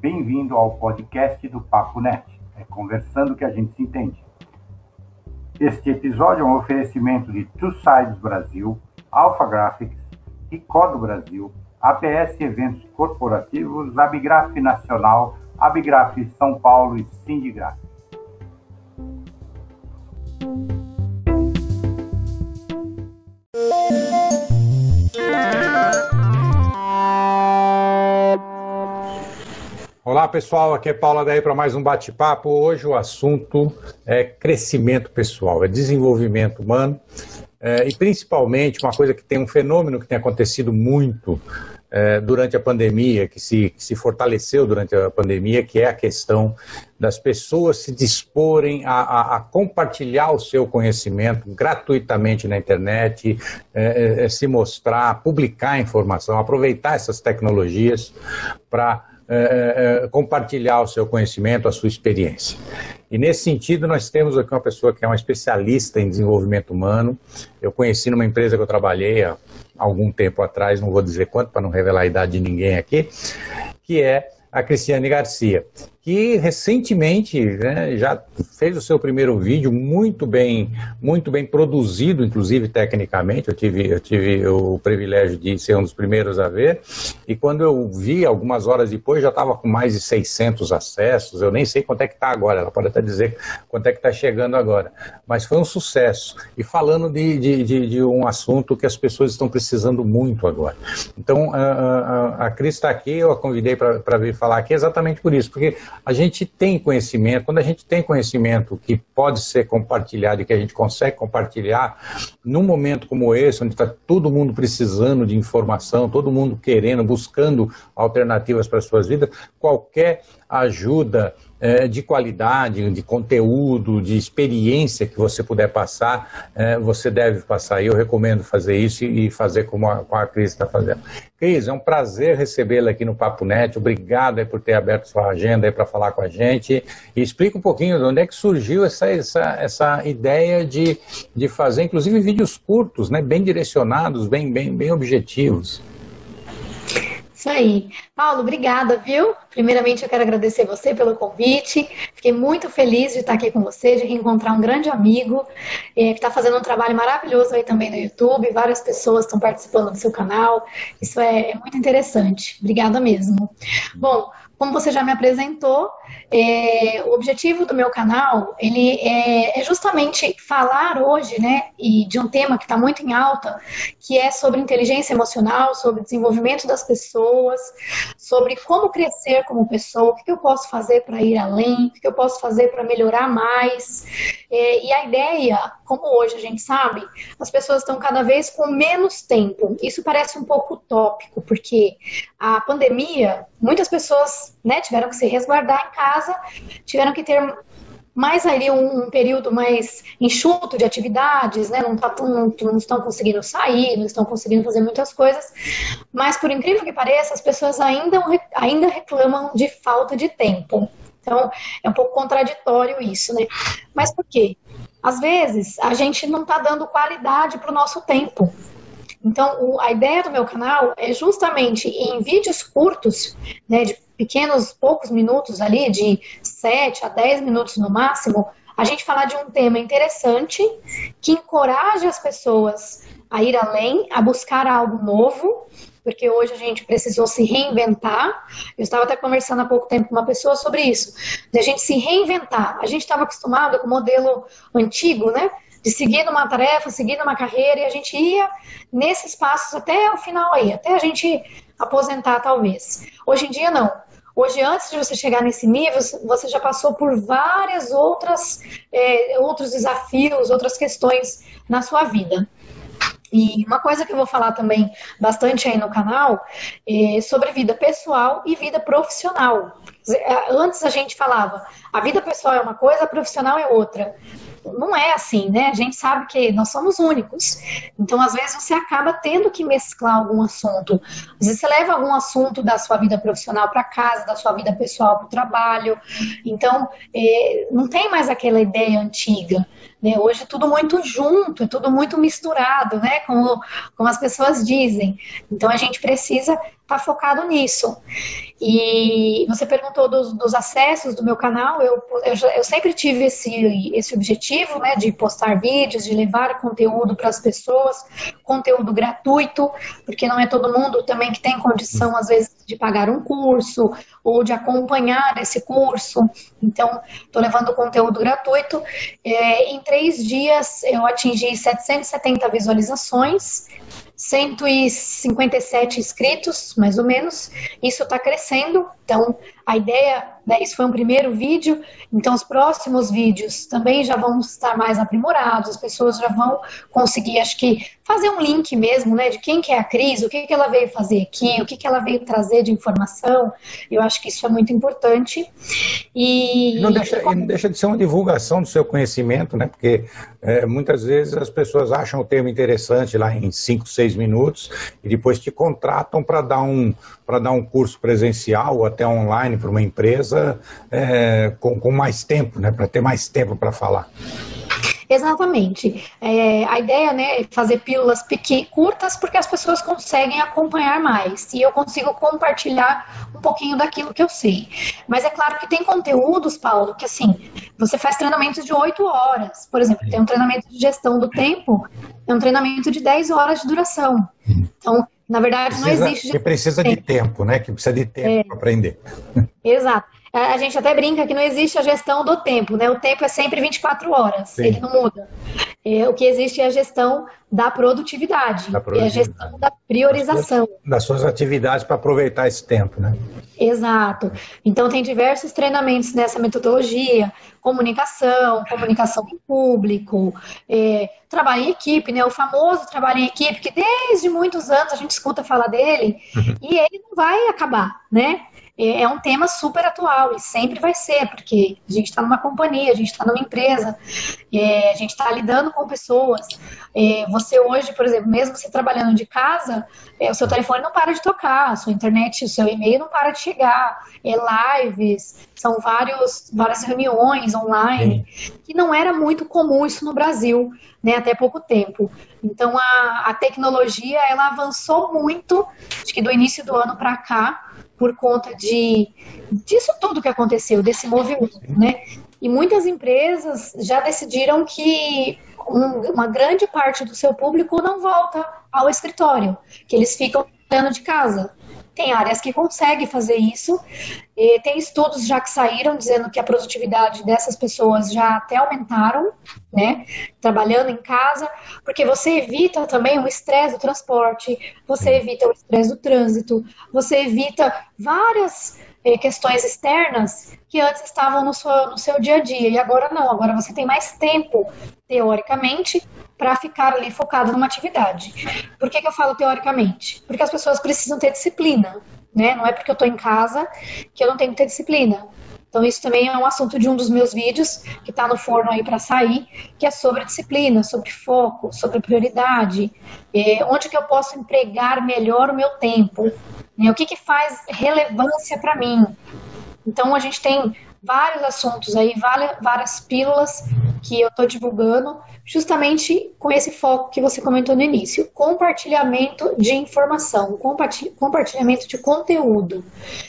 Bem-vindo ao podcast do Papo Net. É conversando que a gente se entende. Este episódio é um oferecimento de Two Sides Brasil, Alpha Graphics, Ricodo Brasil, APS Eventos Corporativos, Abigraf Nacional, Abigraf São Paulo e Sindigraf. Pessoal, aqui é Paula daí para mais um bate-papo. Hoje o assunto é crescimento pessoal, é desenvolvimento humano é, e principalmente uma coisa que tem um fenômeno que tem acontecido muito é, durante a pandemia, que se, que se fortaleceu durante a pandemia, que é a questão das pessoas se disporem a, a, a compartilhar o seu conhecimento gratuitamente na internet, é, é, se mostrar, publicar informação, aproveitar essas tecnologias para é, é, é, compartilhar o seu conhecimento, a sua experiência. E nesse sentido, nós temos aqui uma pessoa que é uma especialista em desenvolvimento humano. Eu conheci numa empresa que eu trabalhei há algum tempo atrás, não vou dizer quanto para não revelar a idade de ninguém aqui, que é a Cristiane Garcia que recentemente né, já fez o seu primeiro vídeo muito bem, muito bem produzido, inclusive tecnicamente. Eu tive, eu tive o privilégio de ser um dos primeiros a ver. E quando eu vi, algumas horas depois, já estava com mais de 600 acessos. Eu nem sei quanto é que está agora. Ela pode até dizer quanto é que está chegando agora. Mas foi um sucesso. E falando de, de, de, de, um assunto que as pessoas estão precisando muito agora. Então, a, a, a Cris está aqui. Eu a convidei para vir falar aqui exatamente por isso, porque a gente tem conhecimento, quando a gente tem conhecimento que pode ser compartilhado e que a gente consegue compartilhar, num momento como esse, onde está todo mundo precisando de informação, todo mundo querendo, buscando alternativas para as suas vidas, qualquer ajuda é, de qualidade, de conteúdo, de experiência que você puder passar, é, você deve passar. E eu recomendo fazer isso e fazer como a, como a Cris está fazendo. Cris, é um prazer recebê-la aqui no Papo Net. Obrigado por ter aberto sua agenda para falar com a gente. E explica um pouquinho de onde é que surgiu essa, essa, essa ideia de, de fazer, inclusive, vídeos curtos, né, bem direcionados, bem, bem, bem objetivos. Isso aí. Paulo, obrigada, viu? Primeiramente, eu quero agradecer você pelo convite. Fiquei muito feliz de estar aqui com você, de reencontrar um grande amigo é, que está fazendo um trabalho maravilhoso aí também no YouTube. Várias pessoas estão participando do seu canal. Isso é, é muito interessante. Obrigada mesmo. Bom, como você já me apresentou, é, o objetivo do meu canal ele é, é, justamente falar hoje, né, e de um tema que está muito em alta, que é sobre inteligência emocional, sobre desenvolvimento das pessoas, sobre como crescer como pessoa, o que eu posso fazer para ir além, o que eu posso fazer para melhorar mais. É, e a ideia, como hoje a gente sabe, as pessoas estão cada vez com menos tempo. Isso parece um pouco utópico, porque a pandemia, muitas pessoas né, tiveram que se resguardar em casa, tiveram que ter mais ali um, um, período mais enxuto de atividades, né? Não, tá, não, não, estão conseguindo sair, não estão conseguindo fazer muitas coisas, mas por incrível que pareça, as pessoas ainda, ainda reclamam de falta de tempo. Então, é um pouco contraditório isso, né? Mas por quê? Às vezes, a gente não está dando qualidade para o nosso tempo. Então, a ideia do meu canal é justamente em vídeos curtos, né, de pequenos, poucos minutos ali, de 7 a 10 minutos no máximo, a gente falar de um tema interessante que encoraje as pessoas a ir além, a buscar algo novo, porque hoje a gente precisou se reinventar. Eu estava até conversando há pouco tempo com uma pessoa sobre isso, de a gente se reinventar. A gente estava acostumado com o modelo antigo, né? de seguir numa tarefa, seguir numa carreira, e a gente ia nesses passos até o final aí, até a gente aposentar talvez. Hoje em dia não. Hoje, antes de você chegar nesse nível, você já passou por várias outras é, outros desafios, outras questões na sua vida. E uma coisa que eu vou falar também bastante aí no canal é sobre vida pessoal e vida profissional. Antes a gente falava, a vida pessoal é uma coisa, a profissional é outra não é assim, né? A gente sabe que nós somos únicos. Então, às vezes, você acaba tendo que mesclar algum assunto. Às vezes, você leva algum assunto da sua vida profissional para casa, da sua vida pessoal para o trabalho. Então, é, não tem mais aquela ideia antiga. Né? Hoje tudo muito junto, é tudo muito misturado, né? Como, como as pessoas dizem. Então, a gente precisa estar está focado nisso. E você perguntou dos, dos acessos do meu canal, eu, eu, eu, sempre tive esse, esse objetivo, né, de postar vídeos, de levar conteúdo para as pessoas, conteúdo gratuito, porque não é todo mundo também que tem condição, às vezes, de pagar um curso ou de acompanhar esse curso. Então, estou levando conteúdo gratuito. É, em três dias, eu atingi 770 visualizações 157 inscritos, mais ou menos. Isso está crescendo, então a ideia, né, isso foi um primeiro vídeo, então os próximos vídeos também já vão estar mais aprimorados, as pessoas já vão conseguir, acho que, fazer um link mesmo, né, de quem que é a Cris, o que, que ela veio fazer aqui, o que, que ela veio trazer de informação. Eu acho que isso é muito importante. E não deixa, não deixa de ser uma divulgação do seu conhecimento, né, porque é, muitas vezes as pessoas acham o termo interessante lá em 5, 6 minutos e depois te contratam para dar um dar um curso presencial ou até online para uma empresa é, com, com mais tempo, né, para ter mais tempo para falar. Exatamente. É, a ideia né, é fazer pílulas pequenas, curtas, porque as pessoas conseguem acompanhar mais. E eu consigo compartilhar um pouquinho daquilo que eu sei. Mas é claro que tem conteúdos, Paulo, que assim, você faz treinamentos de 8 horas. Por exemplo, tem um treinamento de gestão do tempo, é um treinamento de 10 horas de duração. Então, na verdade, precisa, não existe. Que precisa de tempo, né? Que precisa de tempo é, para aprender. Exato. A gente até brinca que não existe a gestão do tempo, né? O tempo é sempre 24 horas, Sim. ele não muda. É, o que existe é a gestão da produtividade, da produtividade. e a gestão da priorização. Das suas, das suas atividades para aproveitar esse tempo, né? Exato. Então, tem diversos treinamentos nessa metodologia, comunicação, comunicação em público, é, trabalho em equipe, né? O famoso trabalho em equipe, que desde muitos anos a gente escuta falar dele, uhum. e ele não vai acabar, né? É, um tema super atual e sempre vai ser, porque a gente está numa companhia, a gente está numa empresa, é, a gente está lidando com pessoas. É, você hoje, por exemplo, mesmo você trabalhando de casa, é, o seu telefone não para de tocar, a sua internet, o seu e-mail não para de chegar, é, lives, são vários, várias reuniões online, que não era muito comum isso no Brasil, né, até pouco tempo. Então a, a tecnologia ela avançou muito, acho que do início do ano para cá, por conta de disso tudo que aconteceu, desse movimento, né? E muitas empresas já decidiram que um, uma grande parte do seu público não volta ao escritório, que eles ficam dentro de casa. Tem áreas que conseguem fazer isso, e tem estudos já que saíram dizendo que a produtividade dessas pessoas já até aumentaram, né? Trabalhando em casa, porque você evita também o estresse do transporte, você evita o estresse do trânsito, você evita várias questões externas que antes estavam no seu, no seu dia a dia, e agora não, agora você tem mais tempo, teoricamente, para ficar ali focado numa atividade. Por que, que eu falo teoricamente? Porque as pessoas precisam ter disciplina, né? Não é porque eu estou em casa que eu não tenho que ter disciplina. Então, isso também é um assunto de um dos meus vídeos, que está no forno aí para sair, que é sobre disciplina, sobre foco, sobre prioridade, é, onde que eu posso empregar melhor o meu tempo, né? o que, que faz relevância para mim. Então, a gente tem vários assuntos aí, várias, pílulas que eu estou divulgando, justamente com esse foco que você comentou no início: compartilhamento de informação, compartilhamento de conteúdo.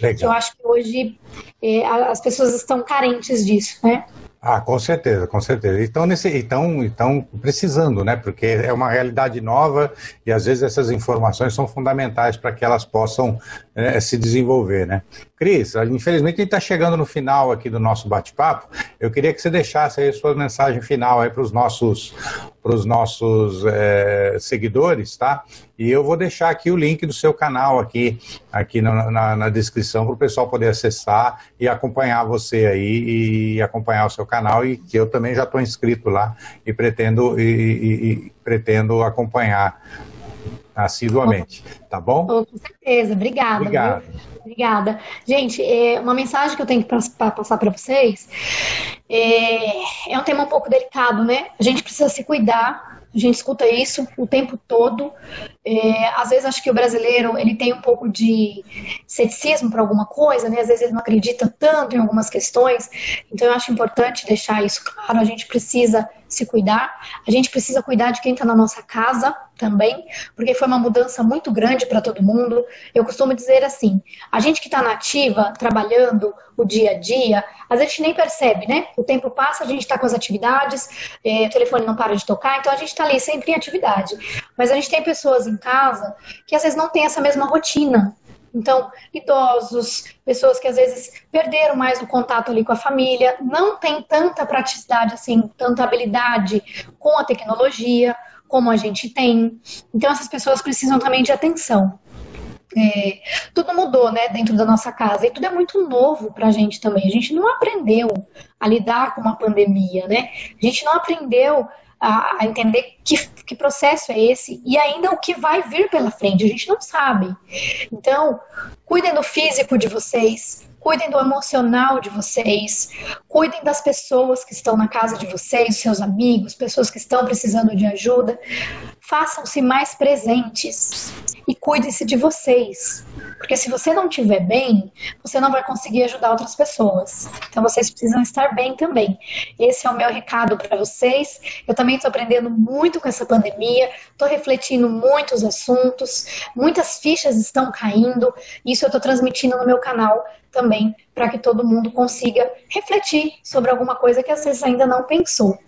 Legal. Que eu acho que hoje é, as pessoas estão carentes disso, né? Ah, com certeza, com certeza. Então, nesse, então, então, precisando, né? Porque é uma realidade nova e às vezes essas informações são fundamentais para que elas possam é, se desenvolver, né? Cris, infelizmente a gente está chegando no final aqui do nosso bate-papo. Eu queria que você deixasse aí sua mensagem final aí para os nossos, pros nossos é, seguidores, tá? E eu vou deixar aqui o link do seu canal aqui, aqui na, na, na descrição para o pessoal poder acessar e acompanhar você aí e acompanhar o seu canal e que eu também já estou inscrito lá e pretendo e, e, e pretendo acompanhar assiduamente, tá bom? Com certeza, obrigada. Obrigado. Obrigada. Gente, é, uma mensagem que eu tenho que passar para vocês é, é um tema um pouco delicado, né? A gente precisa se cuidar, a gente escuta isso o tempo todo. É, às vezes acho que o brasileiro ele tem um pouco de ceticismo para alguma coisa, né? Às vezes ele não acredita tanto em algumas questões. Então eu acho importante deixar isso claro. A gente precisa se cuidar, a gente precisa cuidar de quem está na nossa casa também, porque foi uma mudança muito grande para todo mundo. Eu costumo dizer assim: a gente que está nativa, trabalhando o dia a dia, às vezes a gente nem percebe, né? O tempo passa, a gente está com as atividades, é, o telefone não para de tocar, então a gente está ali sempre em atividade. Mas a gente tem pessoas em casa que às vezes não tem essa mesma rotina. Então, idosos, pessoas que às vezes perderam mais o contato ali com a família, não tem tanta praticidade assim, tanta habilidade com a tecnologia como a gente tem. Então, essas pessoas precisam também de atenção. É, tudo mudou, né, dentro da nossa casa e tudo é muito novo para a gente também. A gente não aprendeu a lidar com uma pandemia, né? A gente não aprendeu a, entender que, que processo é esse e ainda o que vai vir pela frente. A gente não sabe. Então, cuidem do físico de vocês, cuidem do emocional de vocês, cuidem das pessoas que estão na casa de vocês, seus amigos, pessoas que estão precisando de ajuda. Façam-se mais presentes e cuidem-se de vocês. Porque se você não estiver bem, você não vai conseguir ajudar outras pessoas. Então vocês precisam estar bem também. Esse é o meu recado para vocês. Eu também estou aprendendo muito com essa pandemia, estou refletindo muitos assuntos, muitas fichas estão caindo. Isso eu estou transmitindo no meu canal também, para que todo mundo consiga refletir sobre alguma coisa que às vezes ainda não pensou.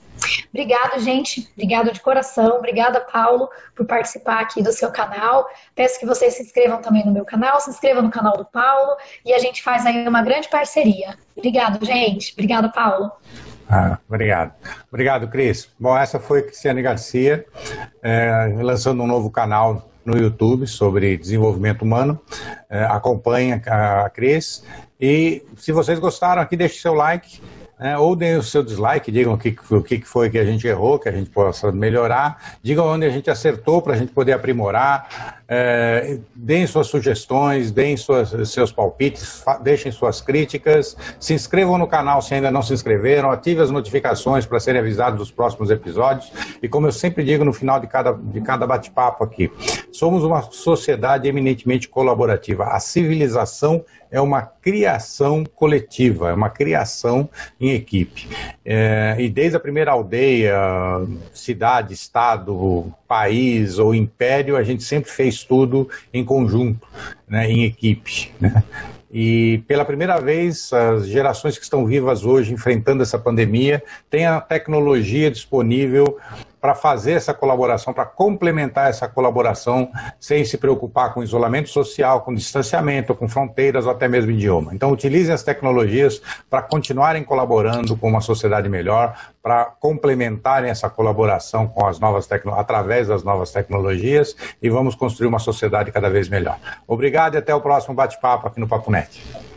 Obrigado, gente. Obrigado de coração. Obrigada, Paulo, por participar aqui do seu canal. Peço que vocês se inscrevam também no meu canal, se inscrevam no canal do Paulo e a gente faz aí uma grande parceria. Obrigado, gente. Obrigado, Paulo. Ah, obrigado. Obrigado, Cris. Bom, essa foi Cristiane Garcia, é, lançando um novo canal no YouTube sobre desenvolvimento humano. É, acompanhe a Cris. E se vocês gostaram aqui, deixe seu like né? ou deem o seu dislike, digam o que, o que foi que a gente errou, que a gente possa melhorar, digam onde a gente acertou para a gente poder aprimorar, é, deem suas sugestões, deem suas, seus palpites, deixem suas críticas, se inscrevam no canal se ainda não se inscreveram, ative as notificações para serem avisados dos próximos episódios e como eu sempre digo no final de cada, de cada bate-papo aqui, somos uma sociedade eminentemente colaborativa. A civilização é uma criação coletiva, é uma criação em equipe. É, e desde a primeira aldeia, cidade, estado, país ou império, a gente sempre fez tudo em conjunto, né, em equipe. Né? E pela primeira vez, as gerações que estão vivas hoje, enfrentando essa pandemia, têm a tecnologia disponível para fazer essa colaboração, para complementar essa colaboração, sem se preocupar com isolamento social, com distanciamento, com fronteiras ou até mesmo idioma. Então, utilizem as tecnologias para continuarem colaborando com uma sociedade melhor, para complementarem essa colaboração com as novas através das novas tecnologias e vamos construir uma sociedade cada vez melhor. Obrigado e até o próximo bate-papo aqui no Papo Net.